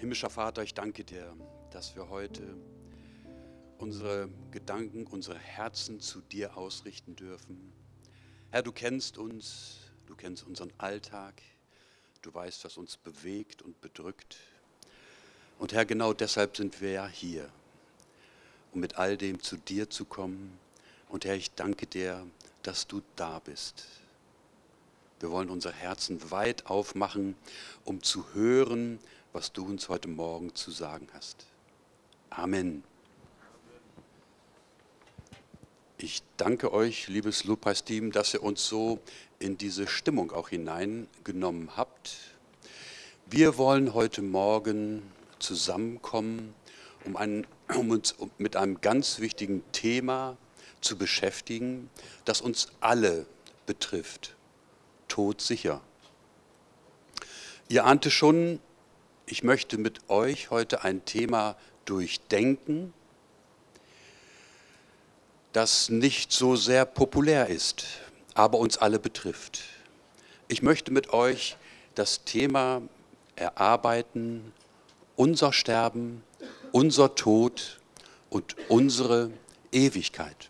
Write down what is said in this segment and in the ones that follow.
Himmlischer Vater, ich danke dir, dass wir heute unsere Gedanken, unsere Herzen zu dir ausrichten dürfen. Herr, du kennst uns, du kennst unseren Alltag, du weißt, was uns bewegt und bedrückt. Und Herr, genau deshalb sind wir ja hier, um mit all dem zu dir zu kommen. Und Herr, ich danke dir, dass du da bist. Wir wollen unsere Herzen weit aufmachen, um zu hören, was du uns heute Morgen zu sagen hast. Amen. Ich danke euch, liebes Lobpreisteam, dass ihr uns so in diese Stimmung auch hineingenommen habt. Wir wollen heute Morgen zusammenkommen, um, einen, um uns mit einem ganz wichtigen Thema zu beschäftigen, das uns alle betrifft. Todsicher. Ihr ahnte schon, ich möchte mit euch heute ein Thema durchdenken, das nicht so sehr populär ist, aber uns alle betrifft. Ich möchte mit euch das Thema erarbeiten, unser Sterben, unser Tod und unsere Ewigkeit.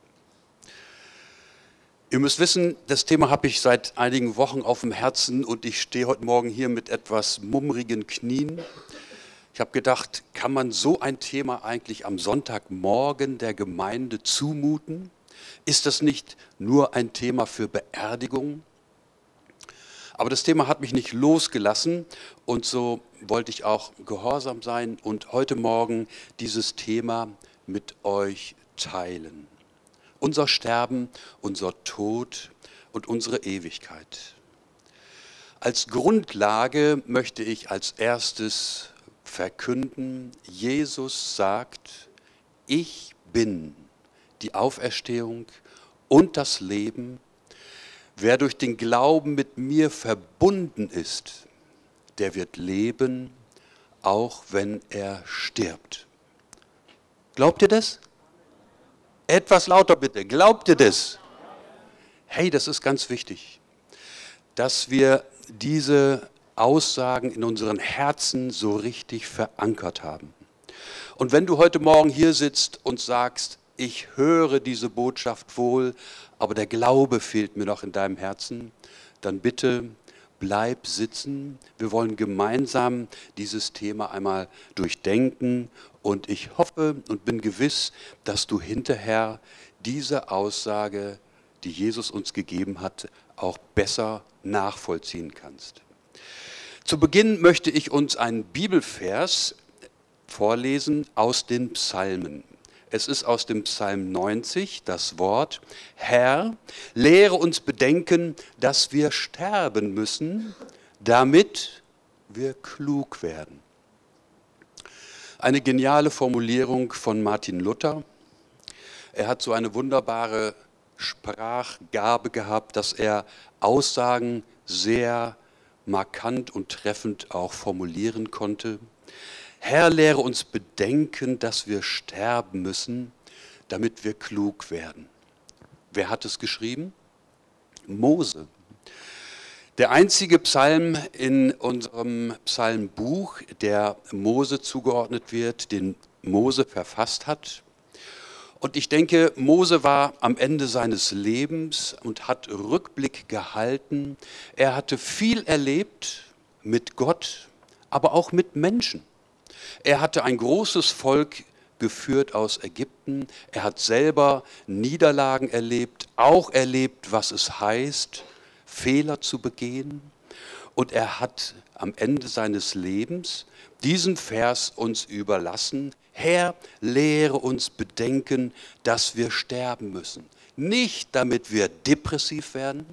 Ihr müsst wissen, das Thema habe ich seit einigen Wochen auf dem Herzen und ich stehe heute Morgen hier mit etwas mummrigen Knien. Ich habe gedacht, kann man so ein Thema eigentlich am Sonntagmorgen der Gemeinde zumuten? Ist das nicht nur ein Thema für Beerdigung? Aber das Thema hat mich nicht losgelassen und so wollte ich auch gehorsam sein und heute Morgen dieses Thema mit euch teilen unser Sterben, unser Tod und unsere Ewigkeit. Als Grundlage möchte ich als erstes verkünden, Jesus sagt, ich bin die Auferstehung und das Leben. Wer durch den Glauben mit mir verbunden ist, der wird leben, auch wenn er stirbt. Glaubt ihr das? Etwas lauter bitte. Glaubt ihr das? Hey, das ist ganz wichtig, dass wir diese Aussagen in unseren Herzen so richtig verankert haben. Und wenn du heute Morgen hier sitzt und sagst, ich höre diese Botschaft wohl, aber der Glaube fehlt mir noch in deinem Herzen, dann bitte bleib sitzen. Wir wollen gemeinsam dieses Thema einmal durchdenken und ich hoffe und bin gewiss, dass du hinterher diese Aussage, die Jesus uns gegeben hat, auch besser nachvollziehen kannst. Zu Beginn möchte ich uns einen Bibelvers vorlesen aus den Psalmen. Es ist aus dem Psalm 90 das Wort, Herr, lehre uns bedenken, dass wir sterben müssen, damit wir klug werden. Eine geniale Formulierung von Martin Luther. Er hat so eine wunderbare Sprachgabe gehabt, dass er Aussagen sehr markant und treffend auch formulieren konnte. Herr, lehre uns bedenken, dass wir sterben müssen, damit wir klug werden. Wer hat es geschrieben? Mose. Der einzige Psalm in unserem Psalmbuch, der Mose zugeordnet wird, den Mose verfasst hat. Und ich denke, Mose war am Ende seines Lebens und hat Rückblick gehalten. Er hatte viel erlebt mit Gott, aber auch mit Menschen. Er hatte ein großes Volk geführt aus Ägypten. Er hat selber Niederlagen erlebt, auch erlebt, was es heißt, Fehler zu begehen. Und er hat am Ende seines Lebens diesen Vers uns überlassen. Herr, lehre uns bedenken, dass wir sterben müssen. Nicht damit wir depressiv werden.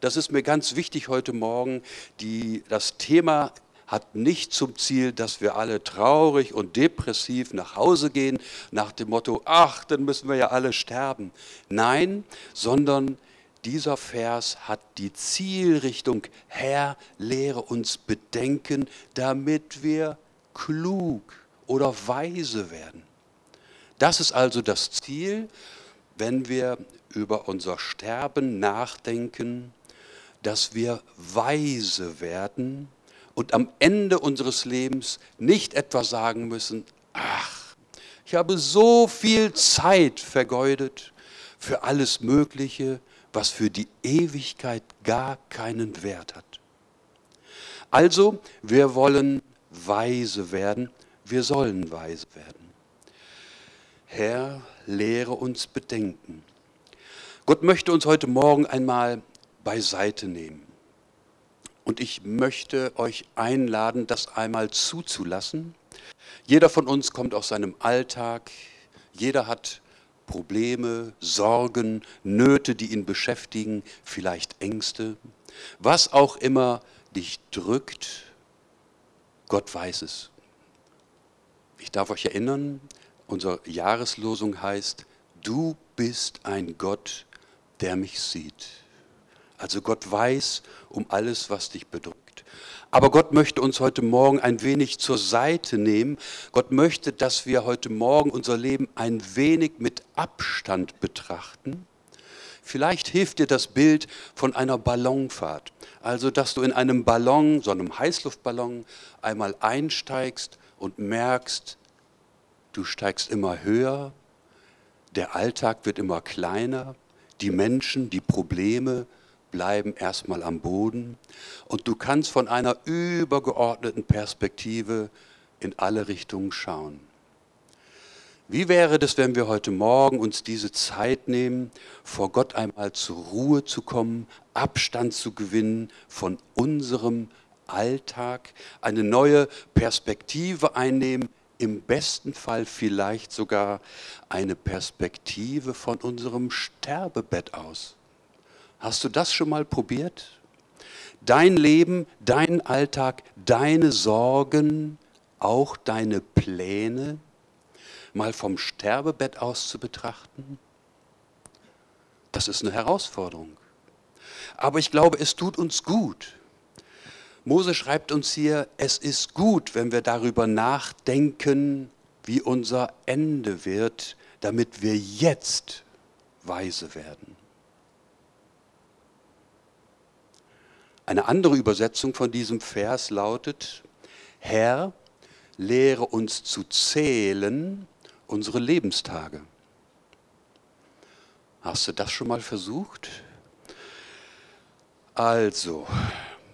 Das ist mir ganz wichtig heute Morgen. Die, das Thema hat nicht zum Ziel, dass wir alle traurig und depressiv nach Hause gehen, nach dem Motto, ach, dann müssen wir ja alle sterben. Nein, sondern dieser Vers hat die Zielrichtung, Herr, lehre uns bedenken, damit wir klug oder weise werden. Das ist also das Ziel, wenn wir über unser Sterben nachdenken, dass wir weise werden und am Ende unseres Lebens nicht etwa sagen müssen, ach, ich habe so viel Zeit vergeudet für alles Mögliche, was für die Ewigkeit gar keinen Wert hat. Also, wir wollen weise werden, wir sollen weise werden. Herr, lehre uns bedenken. Gott möchte uns heute Morgen einmal beiseite nehmen. Und ich möchte euch einladen, das einmal zuzulassen. Jeder von uns kommt aus seinem Alltag, jeder hat Probleme, Sorgen, Nöte, die ihn beschäftigen, vielleicht Ängste. Was auch immer dich drückt, Gott weiß es. Ich darf euch erinnern, unsere Jahreslosung heißt, du bist ein Gott, der mich sieht. Also Gott weiß um alles, was dich bedrückt. Aber Gott möchte uns heute Morgen ein wenig zur Seite nehmen. Gott möchte, dass wir heute Morgen unser Leben ein wenig mit Abstand betrachten. Vielleicht hilft dir das Bild von einer Ballonfahrt. Also, dass du in einem Ballon, so einem Heißluftballon, einmal einsteigst und merkst, du steigst immer höher, der Alltag wird immer kleiner, die Menschen, die Probleme bleiben erstmal am Boden und du kannst von einer übergeordneten Perspektive in alle Richtungen schauen. Wie wäre das, wenn wir heute Morgen uns diese Zeit nehmen, vor Gott einmal zur Ruhe zu kommen, Abstand zu gewinnen von unserem Alltag, eine neue Perspektive einnehmen, im besten Fall vielleicht sogar eine Perspektive von unserem Sterbebett aus. Hast du das schon mal probiert? Dein Leben, dein Alltag, deine Sorgen, auch deine Pläne, mal vom Sterbebett aus zu betrachten? Das ist eine Herausforderung. Aber ich glaube, es tut uns gut. Mose schreibt uns hier, es ist gut, wenn wir darüber nachdenken, wie unser Ende wird, damit wir jetzt weise werden. Eine andere Übersetzung von diesem Vers lautet, Herr, lehre uns zu zählen unsere Lebenstage. Hast du das schon mal versucht? Also,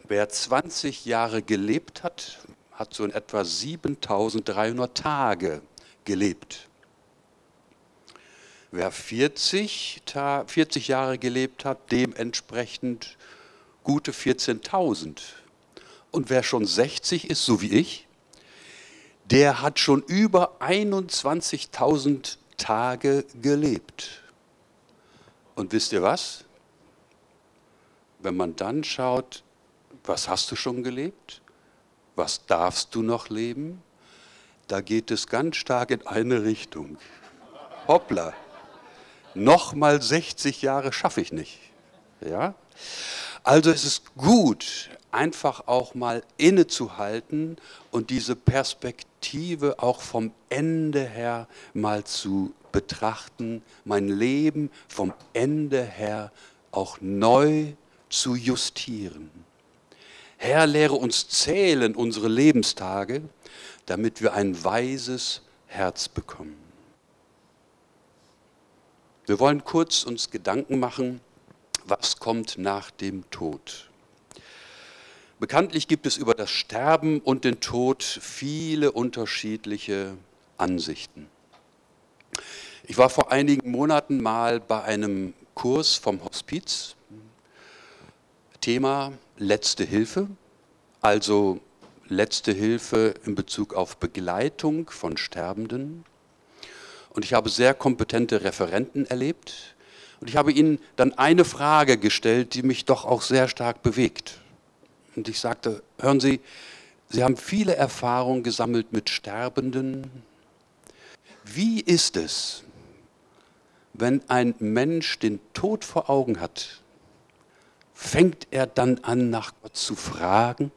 wer 20 Jahre gelebt hat, hat so in etwa 7300 Tage gelebt. Wer 40, 40 Jahre gelebt hat, dementsprechend gute 14.000. Und wer schon 60 ist, so wie ich, der hat schon über 21.000 Tage gelebt. Und wisst ihr was? Wenn man dann schaut, was hast du schon gelebt? Was darfst du noch leben? Da geht es ganz stark in eine Richtung. Hoppla, nochmal 60 Jahre schaffe ich nicht. Ja? Also es ist gut, einfach auch mal innezuhalten und diese Perspektive auch vom Ende her mal zu betrachten, mein Leben vom Ende her auch neu zu justieren. Herr, lehre uns zählen unsere Lebenstage, damit wir ein weises Herz bekommen. Wir wollen kurz uns Gedanken machen, was kommt nach dem Tod. Bekanntlich gibt es über das Sterben und den Tod viele unterschiedliche Ansichten. Ich war vor einigen Monaten mal bei einem Kurs vom Hospiz. Thema letzte Hilfe, also letzte Hilfe in Bezug auf Begleitung von Sterbenden. Und ich habe sehr kompetente Referenten erlebt. Und ich habe ihnen dann eine Frage gestellt, die mich doch auch sehr stark bewegt. Und ich sagte, hören Sie, Sie haben viele Erfahrungen gesammelt mit Sterbenden. Wie ist es, wenn ein Mensch den Tod vor Augen hat? Fängt er dann an, nach Gott zu fragen?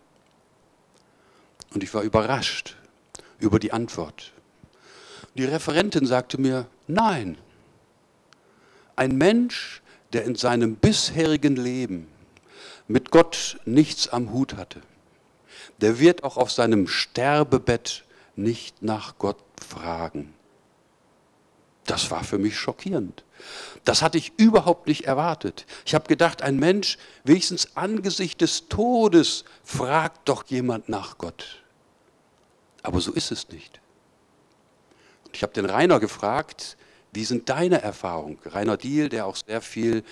Und ich war überrascht über die Antwort. Die Referentin sagte mir, nein. Ein Mensch, der in seinem bisherigen Leben mit Gott nichts am Hut hatte, der wird auch auf seinem Sterbebett nicht nach Gott fragen. Das war für mich schockierend. Das hatte ich überhaupt nicht erwartet. Ich habe gedacht, ein Mensch, wenigstens angesichts des Todes, fragt doch jemand nach Gott. Aber so ist es nicht. Und ich habe den Rainer gefragt, wie sind deine Erfahrungen? Rainer Diel, der auch sehr viel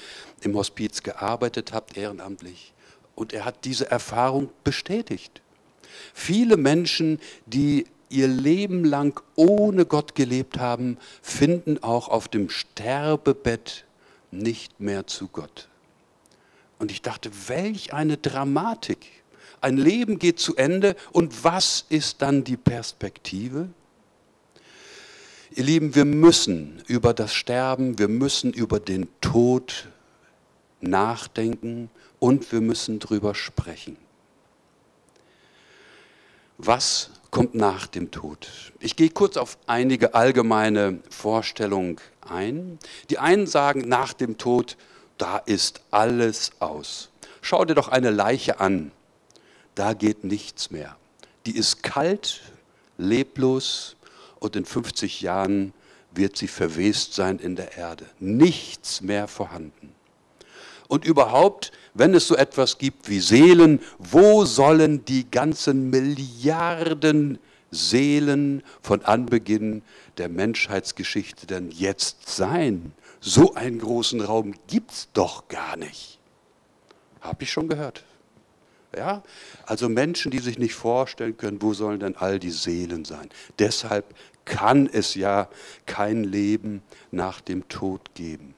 im Hospiz gearbeitet hat, ehrenamtlich. Und er hat diese Erfahrung bestätigt. Viele Menschen, die ihr Leben lang ohne Gott gelebt haben, finden auch auf dem Sterbebett nicht mehr zu Gott. Und ich dachte, welch eine Dramatik. Ein Leben geht zu Ende und was ist dann die Perspektive? Ihr Lieben, wir müssen über das Sterben, wir müssen über den Tod nachdenken und wir müssen drüber sprechen. Was kommt nach dem Tod? Ich gehe kurz auf einige allgemeine Vorstellungen ein. Die einen sagen, nach dem Tod, da ist alles aus. Schau dir doch eine Leiche an, da geht nichts mehr. Die ist kalt, leblos und in 50 Jahren wird sie verwest sein in der Erde. Nichts mehr vorhanden. Und überhaupt, wenn es so etwas gibt wie Seelen, wo sollen die ganzen Milliarden Seelen von Anbeginn der Menschheitsgeschichte denn jetzt sein? So einen großen Raum gibt es doch gar nicht. Habe ich schon gehört. Ja? Also Menschen, die sich nicht vorstellen können, wo sollen denn all die Seelen sein? Deshalb kann es ja kein Leben nach dem Tod geben.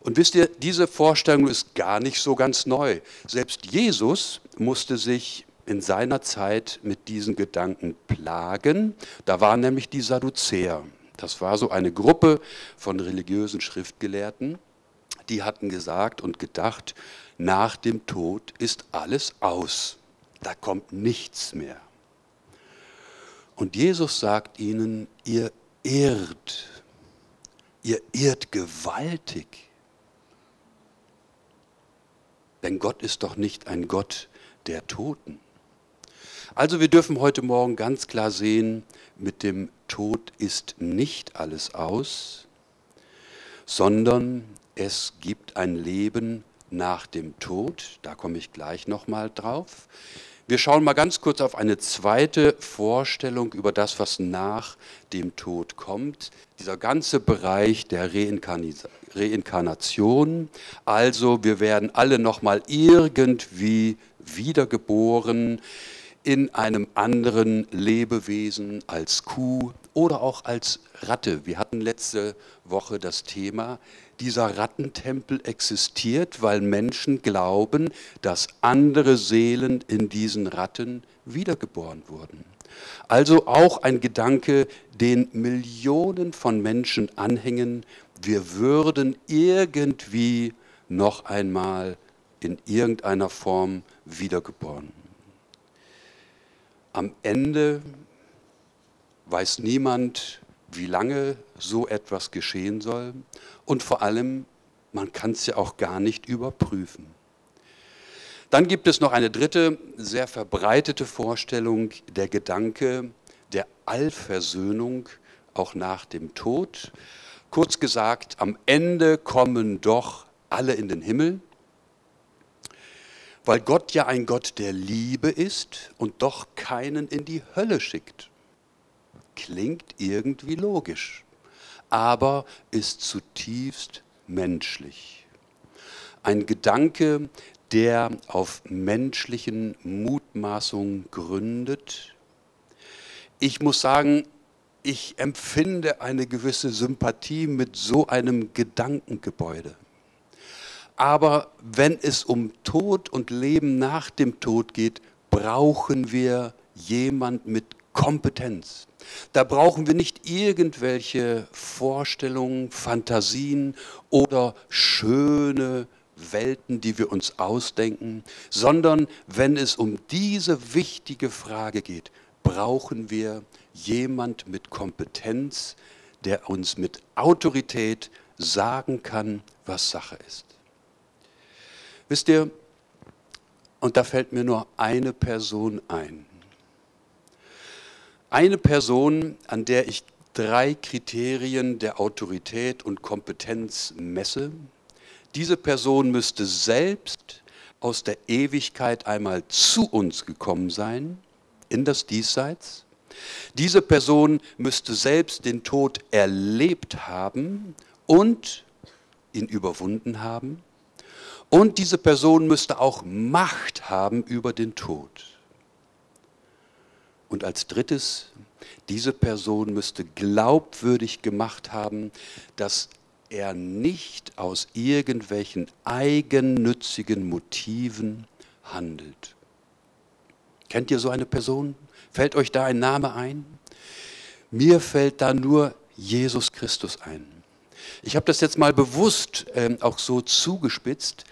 Und wisst ihr, diese Vorstellung ist gar nicht so ganz neu. Selbst Jesus musste sich in seiner Zeit mit diesen Gedanken plagen. Da waren nämlich die Sadduzäer. Das war so eine Gruppe von religiösen Schriftgelehrten, die hatten gesagt und gedacht, nach dem Tod ist alles aus. Da kommt nichts mehr. Und Jesus sagt ihnen, ihr irrt, ihr irrt gewaltig. Denn Gott ist doch nicht ein Gott der Toten. Also wir dürfen heute Morgen ganz klar sehen, mit dem Tod ist nicht alles aus, sondern es gibt ein Leben nach dem Tod. Da komme ich gleich nochmal drauf. Wir schauen mal ganz kurz auf eine zweite Vorstellung über das, was nach dem Tod kommt. Dieser ganze Bereich der Reinkarnation. Also wir werden alle nochmal irgendwie wiedergeboren in einem anderen Lebewesen als Kuh oder auch als Ratte. Wir hatten letzte Woche das Thema, dieser Rattentempel existiert, weil Menschen glauben, dass andere Seelen in diesen Ratten wiedergeboren wurden. Also auch ein Gedanke, den Millionen von Menschen anhängen, wir würden irgendwie noch einmal in irgendeiner Form wiedergeboren. Am Ende weiß niemand, wie lange so etwas geschehen soll und vor allem, man kann es ja auch gar nicht überprüfen. Dann gibt es noch eine dritte, sehr verbreitete Vorstellung, der Gedanke der Allversöhnung auch nach dem Tod. Kurz gesagt, am Ende kommen doch alle in den Himmel, weil Gott ja ein Gott der Liebe ist und doch keinen in die Hölle schickt. Klingt irgendwie logisch, aber ist zutiefst menschlich. Ein Gedanke, der auf menschlichen Mutmaßungen gründet. Ich muss sagen, ich empfinde eine gewisse Sympathie mit so einem Gedankengebäude. Aber wenn es um Tod und Leben nach dem Tod geht, brauchen wir jemand mit Kompetenz. Da brauchen wir nicht irgendwelche Vorstellungen, Fantasien oder schöne Welten, die wir uns ausdenken, sondern wenn es um diese wichtige Frage geht, brauchen wir jemand mit Kompetenz, der uns mit Autorität sagen kann, was Sache ist. Wisst ihr, Und da fällt mir nur eine Person ein. Eine Person, an der ich drei Kriterien der Autorität und Kompetenz messe. Diese Person müsste selbst aus der Ewigkeit einmal zu uns gekommen sein, in das Diesseits. Diese Person müsste selbst den Tod erlebt haben und ihn überwunden haben. Und diese Person müsste auch Macht haben über den Tod. Und als drittes, diese Person müsste glaubwürdig gemacht haben, dass er nicht aus irgendwelchen eigennützigen Motiven handelt. Kennt ihr so eine Person? Fällt euch da ein Name ein? Mir fällt da nur Jesus Christus ein. Ich habe das jetzt mal bewusst äh, auch so zugespitzt,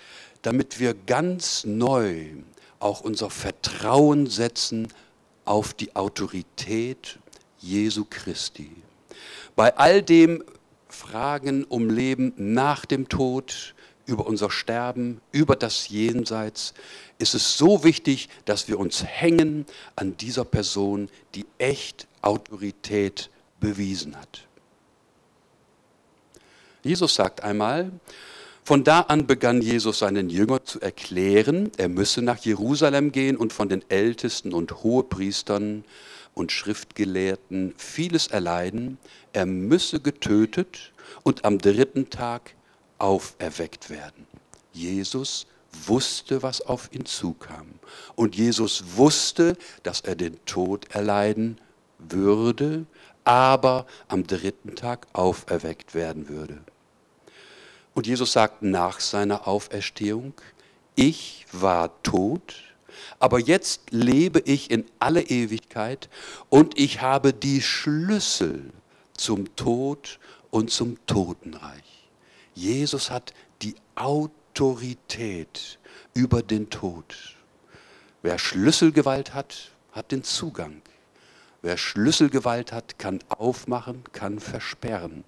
damit wir ganz neu auch unser Vertrauen setzen auf die Autorität Jesu Christi. Bei all dem Fragen um Leben nach dem Tod, über unser Sterben, über das Jenseits, ist es so wichtig, dass wir uns hängen an dieser Person, die echt Autorität bewiesen hat. Jesus sagt einmal, von da an begann Jesus seinen Jüngern zu erklären, er müsse nach Jerusalem gehen und von den Ältesten und Hohepriestern und Schriftgelehrten vieles erleiden, er müsse getötet und am dritten Tag auferweckt werden. Jesus wusste, was auf ihn zukam. Und Jesus wusste, dass er den Tod erleiden würde, aber am dritten Tag auferweckt werden würde. Und Jesus sagt nach seiner Auferstehung, ich war tot, aber jetzt lebe ich in alle Ewigkeit und ich habe die Schlüssel zum Tod und zum Totenreich. Jesus hat die Autorität über den Tod. Wer Schlüsselgewalt hat, hat den Zugang. Wer Schlüsselgewalt hat, kann aufmachen, kann versperren.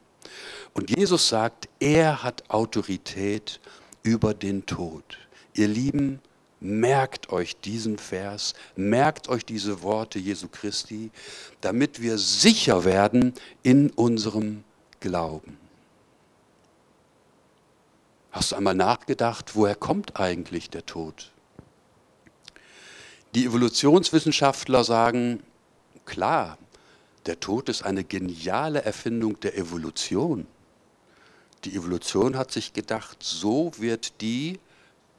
Und Jesus sagt, er hat Autorität über den Tod. Ihr Lieben, merkt euch diesen Vers, merkt euch diese Worte Jesu Christi, damit wir sicher werden in unserem Glauben. Hast du einmal nachgedacht, woher kommt eigentlich der Tod? Die Evolutionswissenschaftler sagen, klar, der Tod ist eine geniale Erfindung der Evolution. Die Evolution hat sich gedacht, so wird die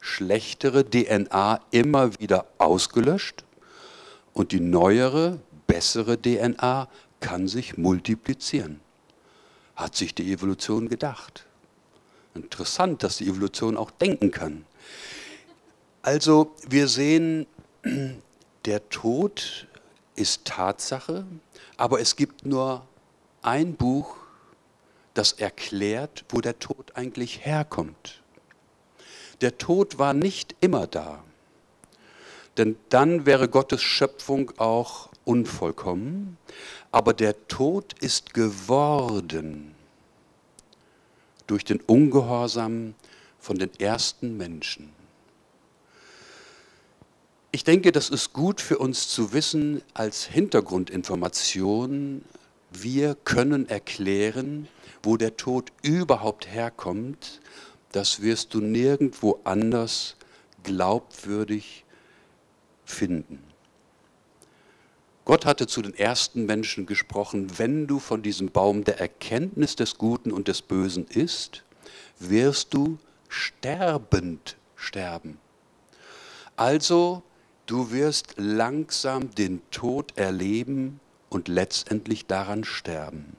schlechtere DNA immer wieder ausgelöscht und die neuere, bessere DNA kann sich multiplizieren. Hat sich die Evolution gedacht. Interessant, dass die Evolution auch denken kann. Also wir sehen, der Tod ist Tatsache, aber es gibt nur ein Buch, das erklärt, wo der Tod eigentlich herkommt. Der Tod war nicht immer da, denn dann wäre Gottes Schöpfung auch unvollkommen, aber der Tod ist geworden durch den Ungehorsam von den ersten Menschen. Ich denke, das ist gut für uns zu wissen als Hintergrundinformation. Wir können erklären, wo der Tod überhaupt herkommt. Das wirst du nirgendwo anders glaubwürdig finden. Gott hatte zu den ersten Menschen gesprochen, wenn du von diesem Baum der Erkenntnis des Guten und des Bösen isst, wirst du sterbend sterben. Also Du wirst langsam den Tod erleben und letztendlich daran sterben.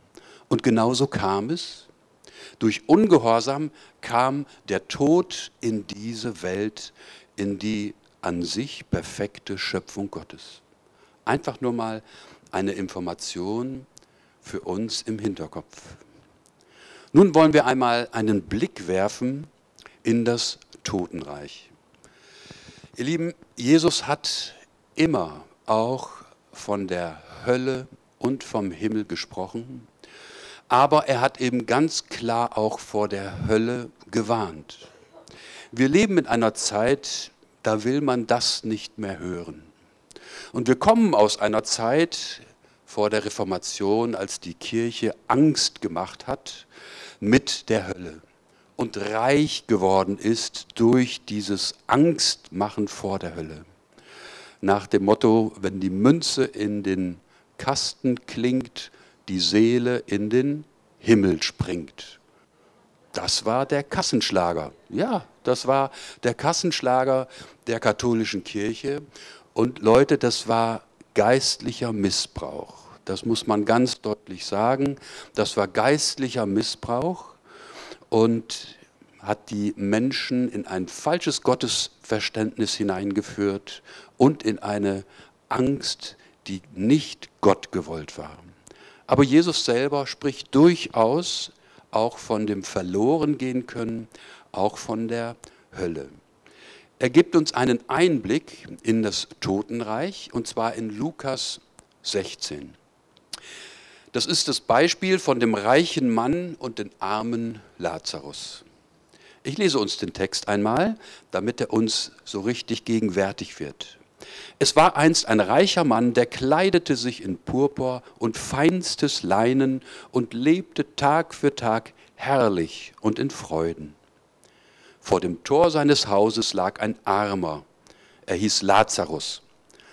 Und genauso kam es. Durch Ungehorsam kam der Tod in diese Welt, in die an sich perfekte Schöpfung Gottes. Einfach nur mal eine Information für uns im Hinterkopf. Nun wollen wir einmal einen Blick werfen in das Totenreich. Ihr Lieben, Jesus hat immer auch von der Hölle und vom Himmel gesprochen, aber er hat eben ganz klar auch vor der Hölle gewarnt. Wir leben in einer Zeit, da will man das nicht mehr hören. Und wir kommen aus einer Zeit vor der Reformation, als die Kirche Angst gemacht hat mit der Hölle und reich geworden ist durch dieses Angstmachen vor der Hölle. Nach dem Motto, wenn die Münze in den Kasten klingt, die Seele in den Himmel springt. Das war der Kassenschlager. Ja, das war der Kassenschlager der katholischen Kirche. Und Leute, das war geistlicher Missbrauch. Das muss man ganz deutlich sagen. Das war geistlicher Missbrauch und hat die Menschen in ein falsches Gottesverständnis hineingeführt und in eine Angst, die nicht Gott gewollt war. Aber Jesus selber spricht durchaus auch von dem Verlorengehen können, auch von der Hölle. Er gibt uns einen Einblick in das Totenreich und zwar in Lukas 16. Das ist das Beispiel von dem reichen Mann und dem armen Lazarus. Ich lese uns den Text einmal, damit er uns so richtig gegenwärtig wird. Es war einst ein reicher Mann, der kleidete sich in Purpur und feinstes Leinen und lebte Tag für Tag herrlich und in Freuden. Vor dem Tor seines Hauses lag ein Armer, er hieß Lazarus.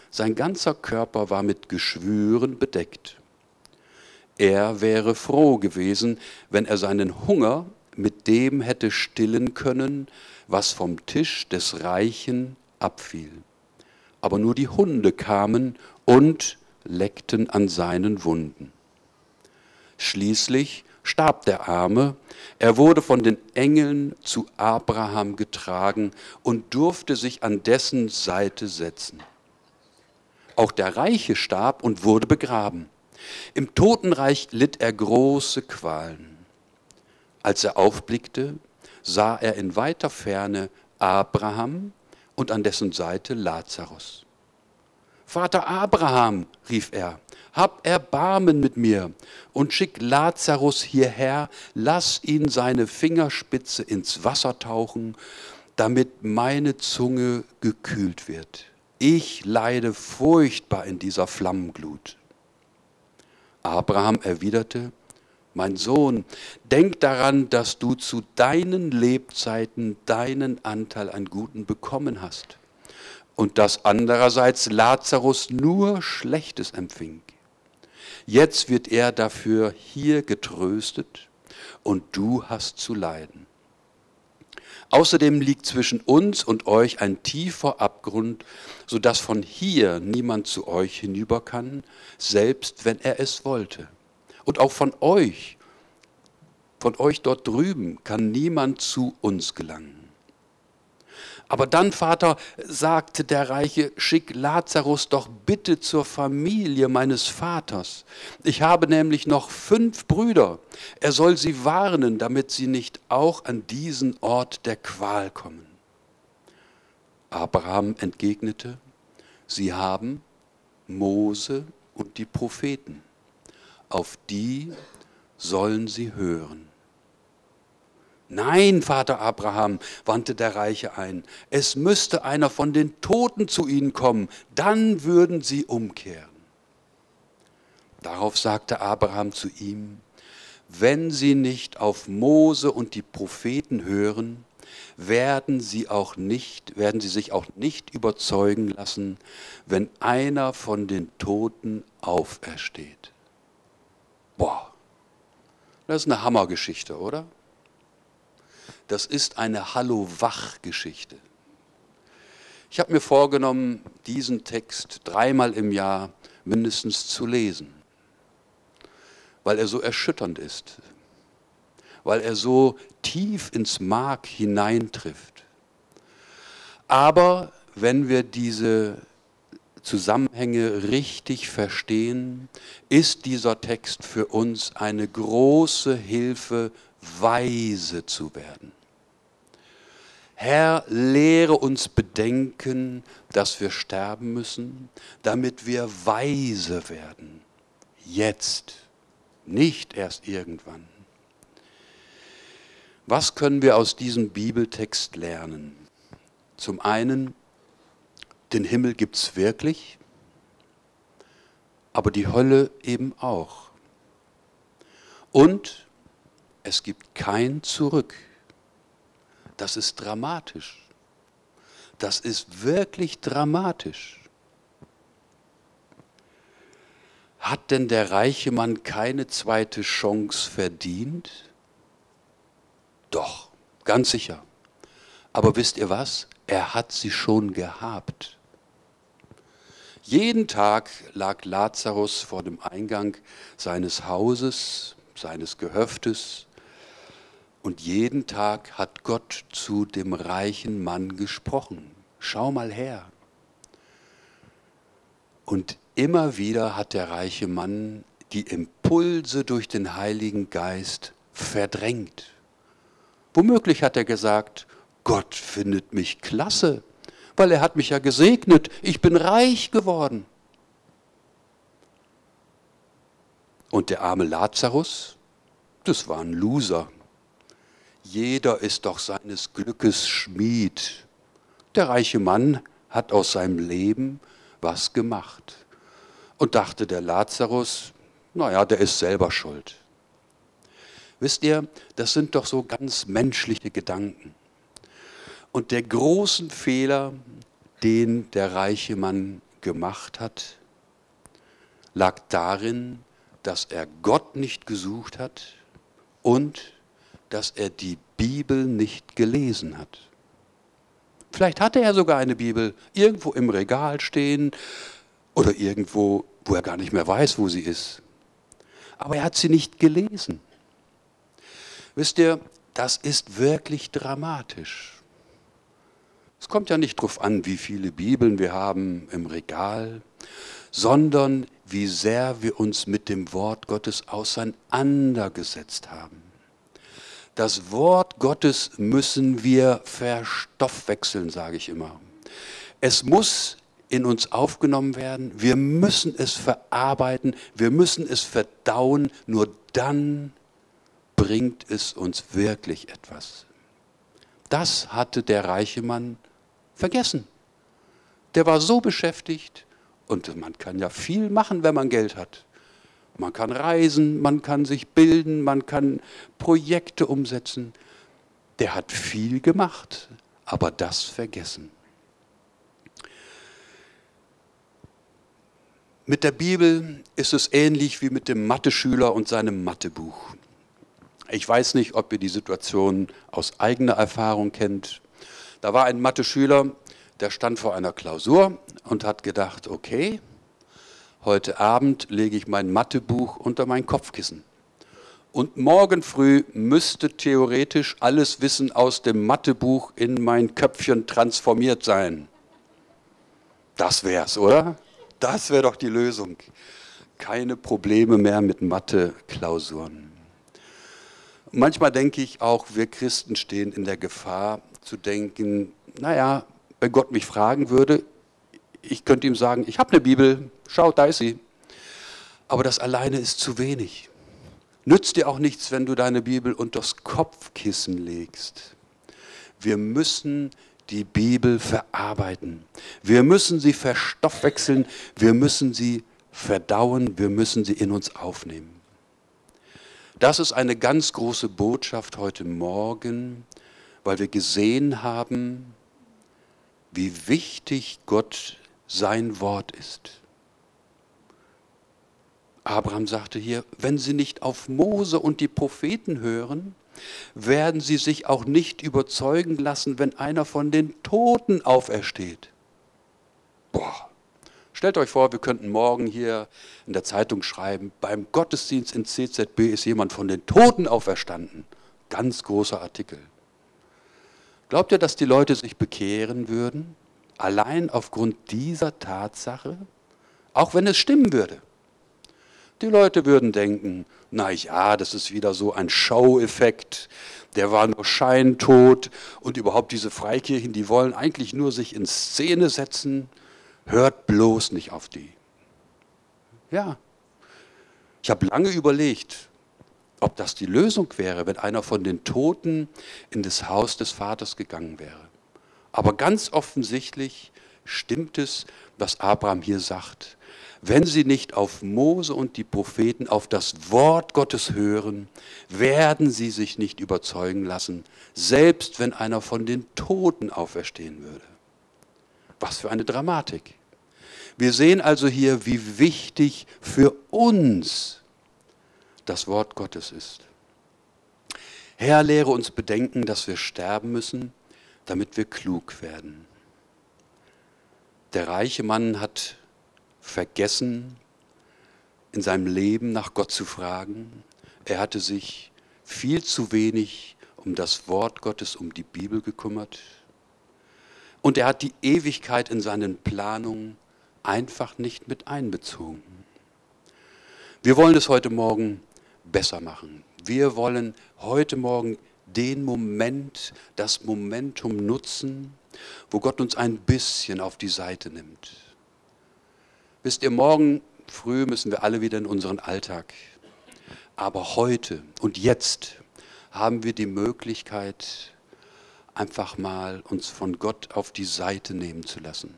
Sein ganzer Körper war mit Geschwüren bedeckt. Er wäre froh gewesen, wenn er seinen Hunger mit dem hätte stillen können, was vom Tisch des Reichen abfiel. Aber nur die Hunde kamen und leckten an seinen Wunden. Schließlich starb der Arme, er wurde von den Engeln zu Abraham getragen und durfte sich an dessen Seite setzen. Auch der Reiche starb und wurde begraben. Im Totenreich litt er große Qualen. Als er aufblickte, sah er in weiter Ferne Abraham und an dessen Seite Lazarus. Vater Abraham, rief er, hab Erbarmen mit mir und schick Lazarus hierher, lass ihn seine Fingerspitze ins Wasser tauchen, damit meine Zunge gekühlt wird. Ich leide furchtbar in dieser Flammenglut. Abraham erwiderte, mein Sohn, denk daran, dass du zu deinen Lebzeiten deinen Anteil an Guten bekommen hast und dass andererseits Lazarus nur Schlechtes empfing. Jetzt wird er dafür hier getröstet und du hast zu leiden. Außerdem liegt zwischen uns und euch ein tiefer Abgrund, so dass von hier niemand zu euch hinüber kann, selbst wenn er es wollte. Und auch von euch, von euch dort drüben kann niemand zu uns gelangen. Aber dann, Vater, sagte der Reiche, schick Lazarus doch bitte zur Familie meines Vaters. Ich habe nämlich noch fünf Brüder. Er soll sie warnen, damit sie nicht auch an diesen Ort der Qual kommen. Abraham entgegnete, sie haben Mose und die Propheten. Auf die sollen sie hören. Nein, Vater Abraham, wandte der Reiche ein, es müsste einer von den Toten zu ihnen kommen, dann würden sie umkehren. Darauf sagte Abraham zu ihm, wenn sie nicht auf Mose und die Propheten hören, werden sie auch nicht, werden sie sich auch nicht überzeugen lassen, wenn einer von den Toten aufersteht. Boah, das ist eine Hammergeschichte, oder? Das ist eine Hallo-Wach-Geschichte. Ich habe mir vorgenommen, diesen Text dreimal im Jahr mindestens zu lesen, weil er so erschütternd ist, weil er so tief ins Mark hineintrifft. Aber wenn wir diese Zusammenhänge richtig verstehen, ist dieser Text für uns eine große Hilfe, weise zu werden. Herr, lehre uns bedenken, dass wir sterben müssen, damit wir weise werden. Jetzt, nicht erst irgendwann. Was können wir aus diesem Bibeltext lernen? Zum einen, Den Himmel gibt es wirklich, aber die Hölle eben auch. Und es gibt kein Zurück. Das ist dramatisch. Das ist wirklich dramatisch. Hat denn der reiche Mann keine zweite Chance verdient? Doch, ganz sicher. Aber wisst ihr was? Er hat sie schon gehabt. Jeden Tag lag Lazarus vor dem Eingang seines Hauses, seines Gehöftes, und jeden Tag hat Gott zu dem reichen Mann gesprochen. Schau mal her. Und immer wieder hat der reiche Mann die Impulse durch den Heiligen Geist verdrängt. Womöglich hat er gesagt, Gott findet mich klasse, weil er hat mich ja gesegnet, ich bin reich geworden. Und der arme Lazarus, das war ein Loser. Jeder ist doch seines Glückes Schmied. Der reiche Mann hat aus seinem Leben was gemacht. Und dachte der Lazarus, naja, der ist selber schuld. Wisst ihr, das sind doch so ganz menschliche Gedanken. Und der große Fehler, den der reiche Mann gemacht hat, lag darin, dass er Gott nicht gesucht hat und dass er die Bibel nicht gelesen hat. Vielleicht hatte er sogar eine Bibel irgendwo im Regal stehen oder irgendwo, wo er gar nicht mehr weiß, wo sie ist. Aber er hat sie nicht gelesen. Wisst ihr, das ist wirklich dramatisch. Es kommt ja nicht darauf an, wie viele Bibeln wir haben im Regal, sondern wie sehr wir uns mit dem Wort Gottes auseinandergesetzt haben. Das Wort Gottes müssen wir verstoffwechseln, sage ich immer. Es muss in uns aufgenommen werden. Wir müssen es verarbeiten. Wir müssen es verdauen. Nur dann bringt es uns wirklich etwas. Das hatte der reiche Mann vergessen. Der war so beschäftigt und man kann ja viel machen, wenn man Geld hat. Man kann reisen, man kann sich bilden, man kann Projekte umsetzen. Der hat viel gemacht, aber das vergessen. Mit der Bibel ist es ähnlich wie mit dem Mathe-Schüler und seinem Mathebuch. Ich weiß nicht, ob ihr die Situation aus eigener Erfahrung kennt. Da war ein Mathe-Schüler, der stand vor einer Klausur und hat gedacht, okay, heute Abend lege ich mein Mathebuch unter mein Kopfkissen. Und morgen früh müsste theoretisch alles Wissen aus dem Mathebuch in mein Köpfchen transformiert sein. Das wär's, oder? Das wäre doch die Lösung. Keine Probleme mehr mit Mathe-Klausuren. Manchmal denke ich auch, wir Christen stehen in der Gefahr zu denken, naja, wenn Gott mich fragen würde, ich könnte ihm sagen, ich habe eine Bibel, schau, da ist sie. Aber das alleine ist zu wenig. Nützt dir auch nichts, wenn du deine Bibel unter das Kopfkissen legst. Wir müssen die Bibel verarbeiten. Wir müssen sie verstoffwechseln. Wir müssen sie verdauen. Wir müssen sie in uns aufnehmen. Das ist eine ganz große Botschaft heute Morgen, weil wir gesehen haben, wie wichtig Gott sein Wort ist. Abraham sagte hier, wenn sie nicht auf Mose und die Propheten hören, werden sie sich auch nicht überzeugen lassen, wenn einer von den Toten aufersteht. Boah. Stellt euch vor, wir könnten morgen hier in der Zeitung schreiben, beim Gottesdienst in CZB ist jemand von den Toten auferstanden. Ganz großer Artikel. Glaubt ihr, dass die Leute sich bekehren würden? Allein aufgrund dieser Tatsache? Auch wenn es stimmen würde. Die Leute würden denken, na ja, das ist wieder so ein Show-Effekt, der war nur scheintot und überhaupt diese Freikirchen, die wollen eigentlich nur sich in Szene setzen, hört bloß nicht auf die. Ja, ich habe lange überlegt, ob das die Lösung wäre, wenn einer von den Toten in das Haus des Vaters gegangen wäre. Aber ganz offensichtlich Stimmt es, was Abraham hier sagt? Wenn sie nicht auf Mose und die Propheten, auf das Wort Gottes hören, werden sie sich nicht überzeugen lassen, selbst wenn einer von den Toten auferstehen würde. Was für eine Dramatik. Wir sehen also hier, wie wichtig für uns das Wort Gottes ist. Herr, lehre uns bedenken, dass wir sterben müssen, damit wir klug werden. Der reiche Mann hat vergessen, in seinem Leben nach Gott zu fragen. Er hatte sich viel zu wenig um das Wort Gottes, um die Bibel gekümmert. Und er hat die Ewigkeit in seinen Planungen einfach nicht mit einbezogen. Wir wollen es heute Morgen besser machen. Wir wollen heute Morgen den Moment, das Momentum nutzen, wo Gott uns ein bisschen auf die Seite nimmt. Wisst ihr, morgen früh müssen wir alle wieder in unseren Alltag. Aber heute und jetzt haben wir die Möglichkeit, einfach mal uns von Gott auf die Seite nehmen zu lassen.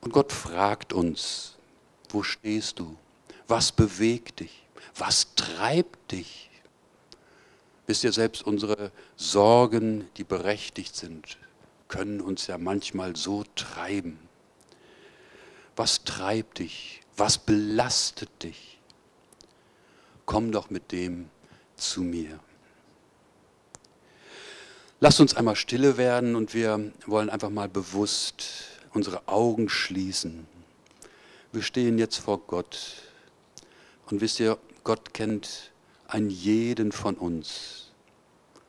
Und Gott fragt uns, wo stehst du? Was bewegt dich? Was treibt dich? Wisst ihr, selbst unsere Sorgen, die berechtigt sind, können uns ja manchmal so treiben. Was treibt dich? Was belastet dich? Komm doch mit dem zu mir. Lass uns einmal stille werden und wir wollen einfach mal bewusst unsere Augen schließen. Wir stehen jetzt vor Gott. Und wisst ihr, Gott kennt einen jeden von uns,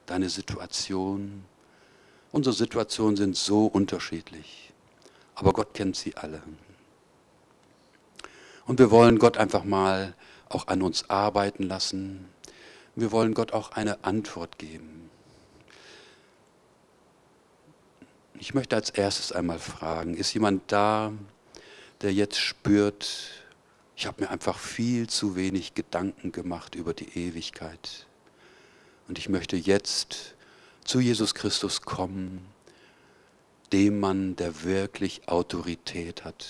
deine Situation, Unsere Situationen sind so unterschiedlich, aber Gott kennt sie alle. Und wir wollen Gott einfach mal auch an uns arbeiten lassen. Wir wollen Gott auch eine Antwort geben. Ich möchte als erstes einmal fragen, ist jemand da, der jetzt spürt, ich habe mir einfach viel zu wenig Gedanken gemacht über die Ewigkeit. Und ich möchte jetzt zu Jesus Christus kommen, dem Mann, der wirklich Autorität hat.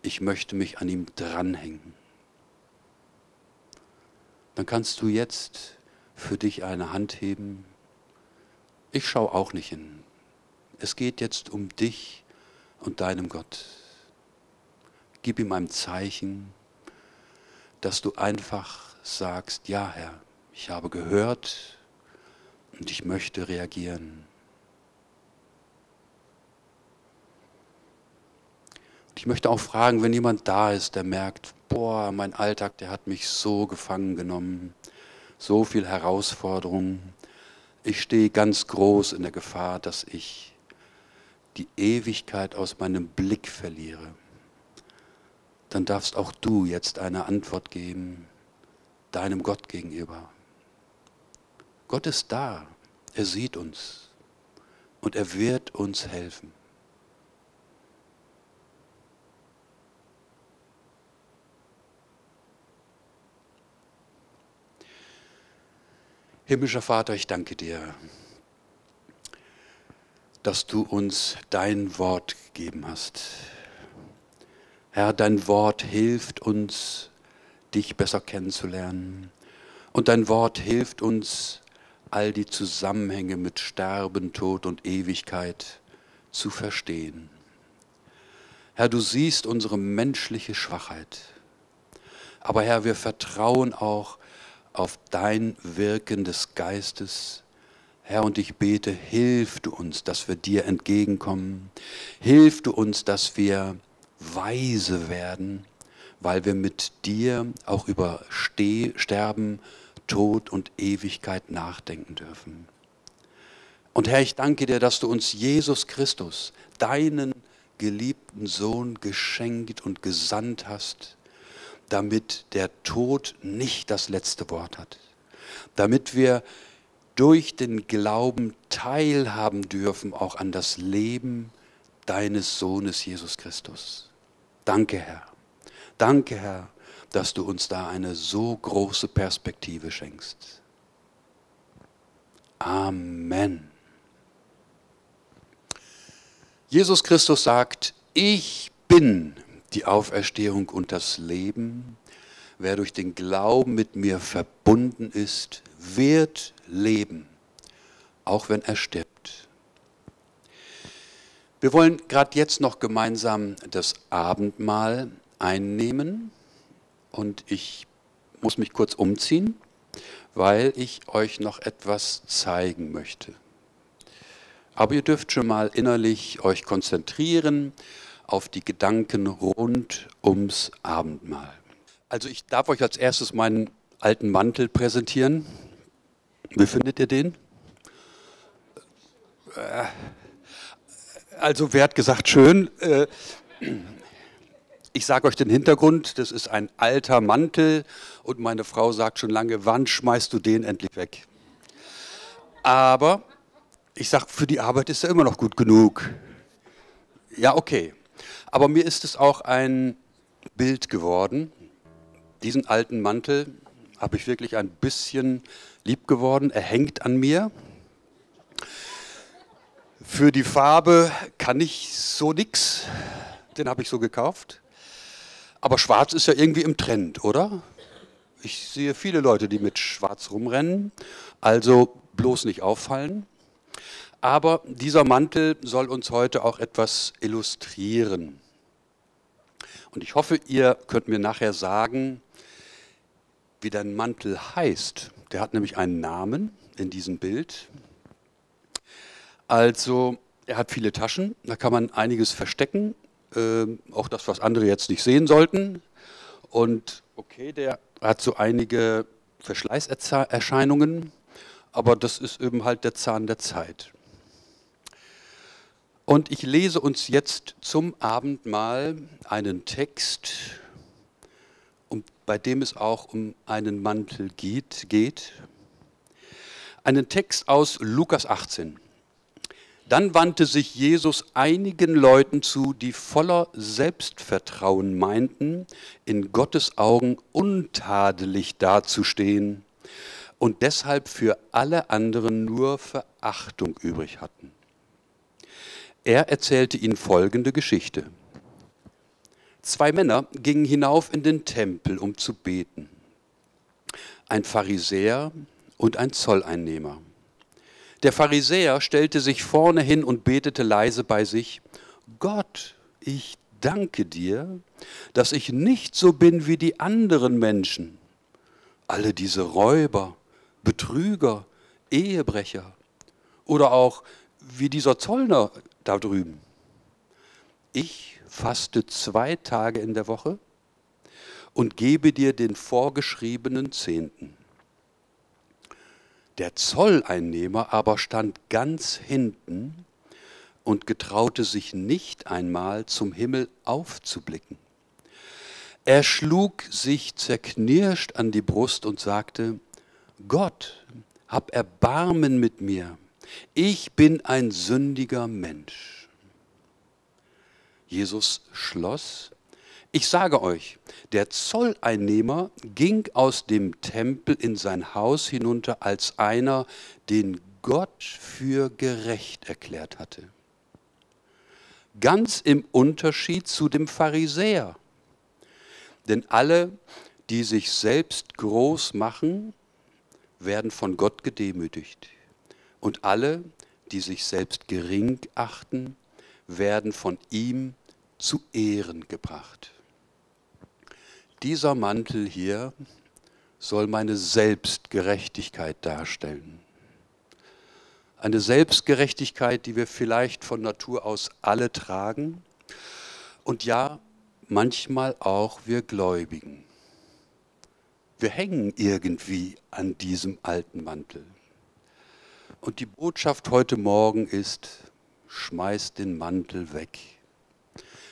Ich möchte mich an ihm dranhängen. Dann kannst du jetzt für dich eine Hand heben. Ich schaue auch nicht hin. Es geht jetzt um dich und deinem Gott. Gib ihm ein Zeichen, dass du einfach sagst, ja Herr, ich habe gehört, und ich möchte reagieren. Ich möchte auch fragen, wenn jemand da ist, der merkt, boah, mein Alltag, der hat mich so gefangen genommen, so viel Herausforderungen. Ich stehe ganz groß in der Gefahr, dass ich die Ewigkeit aus meinem Blick verliere. Dann darfst auch du jetzt eine Antwort geben, deinem Gott gegenüber. Gott ist da, er sieht uns und er wird uns helfen. Himmlischer Vater, ich danke dir, dass du uns dein Wort gegeben hast. Herr, dein Wort hilft uns, dich besser kennenzulernen. Und dein Wort hilft uns, all die Zusammenhänge mit Sterben, Tod und Ewigkeit zu verstehen. Herr, du siehst unsere menschliche Schwachheit. Aber Herr, wir vertrauen auch auf dein Wirken des Geistes. Herr, und ich bete, hilf du uns, dass wir dir entgegenkommen. Hilf du uns, dass wir weise werden, weil wir mit dir auch über Sterben, Tod und Ewigkeit nachdenken dürfen. Und Herr, ich danke dir, dass du uns Jesus Christus, deinen geliebten Sohn, geschenkt und gesandt hast, damit der Tod nicht das letzte Wort hat, damit wir durch den Glauben teilhaben dürfen auch an das Leben deines Sohnes Jesus Christus. Danke, Herr. Danke, Herr, dass du uns da eine so große Perspektive schenkst. Amen. Jesus Christus sagt, ich bin die Auferstehung und das Leben. Wer durch den Glauben mit mir verbunden ist, wird leben, auch wenn er stirbt. Wir wollen gerade jetzt noch gemeinsam das Abendmahl einnehmen und ich muss mich kurz umziehen, weil ich euch noch etwas zeigen möchte. Aber ihr dürft schon mal innerlich euch konzentrieren auf die Gedanken rund ums Abendmahl. Also ich darf euch als erstes meinen alten Mantel präsentieren. Wie findet ihr den? Äh, also wer hat gesagt schön? Äh, ich sage euch den Hintergrund, das ist ein alter Mantel und meine Frau sagt schon lange, wann schmeißt du den endlich weg? Aber ich sage, für die Arbeit ist er immer noch gut genug. Ja, okay. Aber mir ist es auch ein Bild geworden. Diesen alten Mantel habe ich wirklich ein bisschen lieb geworden. Er hängt an mir. Für die Farbe kann ich so nix. Den habe ich so gekauft. Aber schwarz ist ja irgendwie im Trend, oder? Ich sehe viele Leute, die mit schwarz rumrennen. Also bloß nicht auffallen. Aber dieser Mantel soll uns heute auch etwas illustrieren. Und ich hoffe, ihr könnt mir nachher sagen, wie dein Mantel heißt. Der hat nämlich einen Namen in diesem Bild. Also, er hat viele Taschen, da kann man einiges verstecken, äh, auch das, was andere jetzt nicht sehen sollten. Und okay, der hat so einige Verschleißerscheinungen, aber das ist eben halt der Zahn der Zeit. Und ich lese uns jetzt zum Abendmahl einen Text, um, bei dem es auch um einen Mantel geht, geht. Einen Text aus Lukas 18. Dann wandte sich Jesus einigen Leuten zu, die voller Selbstvertrauen meinten, in Gottes Augen untadelig dazustehen und deshalb für alle anderen nur Verachtung übrig hatten. Er erzählte ihnen folgende Geschichte. Zwei Männer gingen hinauf in den Tempel, um zu beten. Ein Pharisäer und ein Zolleinnehmer. Der Pharisäer stellte sich vorne hin und betete leise bei sich, Gott, ich danke dir, dass ich nicht so bin wie die anderen Menschen. Alle diese Räuber, Betrüger, Ehebrecher oder auch wie dieser Zollner, da drüben. Ich faste zwei Tage in der Woche und gebe dir den vorgeschriebenen Zehnten. Der Zolleinnehmer aber stand ganz hinten und getraute sich nicht einmal zum Himmel aufzublicken. Er schlug sich zerknirscht an die Brust und sagte, Gott, hab Erbarmen mit mir, ich bin ein sündiger Mensch. Jesus schloss, ich sage euch, der Zolleinnehmer ging aus dem Tempel in sein Haus hinunter als einer, den Gott für gerecht erklärt hatte. Ganz im Unterschied zu dem Pharisäer. Denn alle, die sich selbst groß machen, werden von Gott gedemütigt. Und alle, die sich selbst gering achten, werden von ihm zu Ehren gebracht. Dieser Mantel hier soll meine Selbstgerechtigkeit darstellen. Eine Selbstgerechtigkeit, die wir vielleicht von Natur aus alle tragen und ja, manchmal auch wir Gläubigen. Wir hängen irgendwie an diesem alten Mantel. Und die Botschaft heute Morgen ist, schmeiß den Mantel weg.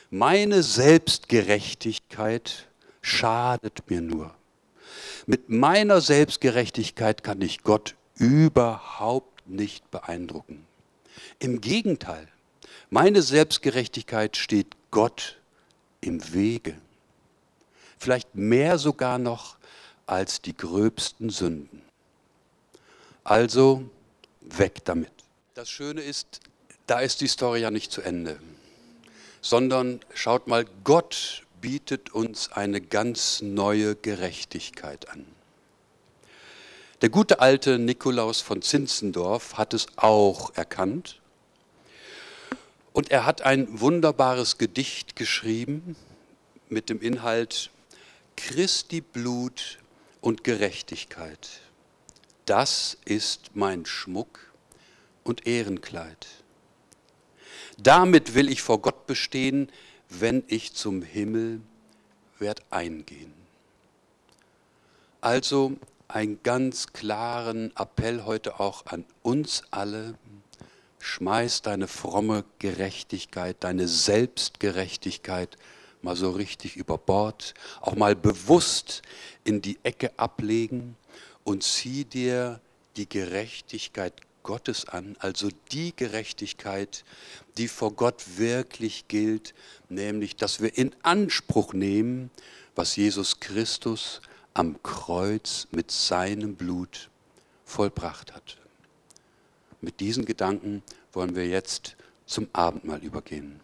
Meine Selbstgerechtigkeit schadet mir nur. Mit meiner Selbstgerechtigkeit kann ich Gott überhaupt nicht beeindrucken. Im Gegenteil, meine Selbstgerechtigkeit steht Gott im Wege. Vielleicht mehr sogar noch als die gröbsten Sünden. Also weg damit. Das Schöne ist, da ist die Story ja nicht zu Ende, sondern schaut mal, Gott bietet uns eine ganz neue Gerechtigkeit an. Der gute alte Nikolaus von Zinzendorf hat es auch erkannt und er hat ein wunderbares Gedicht geschrieben mit dem Inhalt Christi Blut und Gerechtigkeit. Das ist mein Schmuck und Ehrenkleid. Damit will ich vor Gott bestehen, wenn ich zum Himmel werd eingehen. Also einen ganz klaren Appell heute auch an uns alle. Schmeiß deine fromme Gerechtigkeit, deine Selbstgerechtigkeit mal so richtig über Bord, auch mal bewusst in die Ecke ablegen und zieh dir die Gerechtigkeit Gottes an, also die Gerechtigkeit, die vor Gott wirklich gilt, nämlich dass wir in Anspruch nehmen, was Jesus Christus am Kreuz mit seinem Blut vollbracht hat. Mit diesen Gedanken wollen wir jetzt zum Abendmahl übergehen.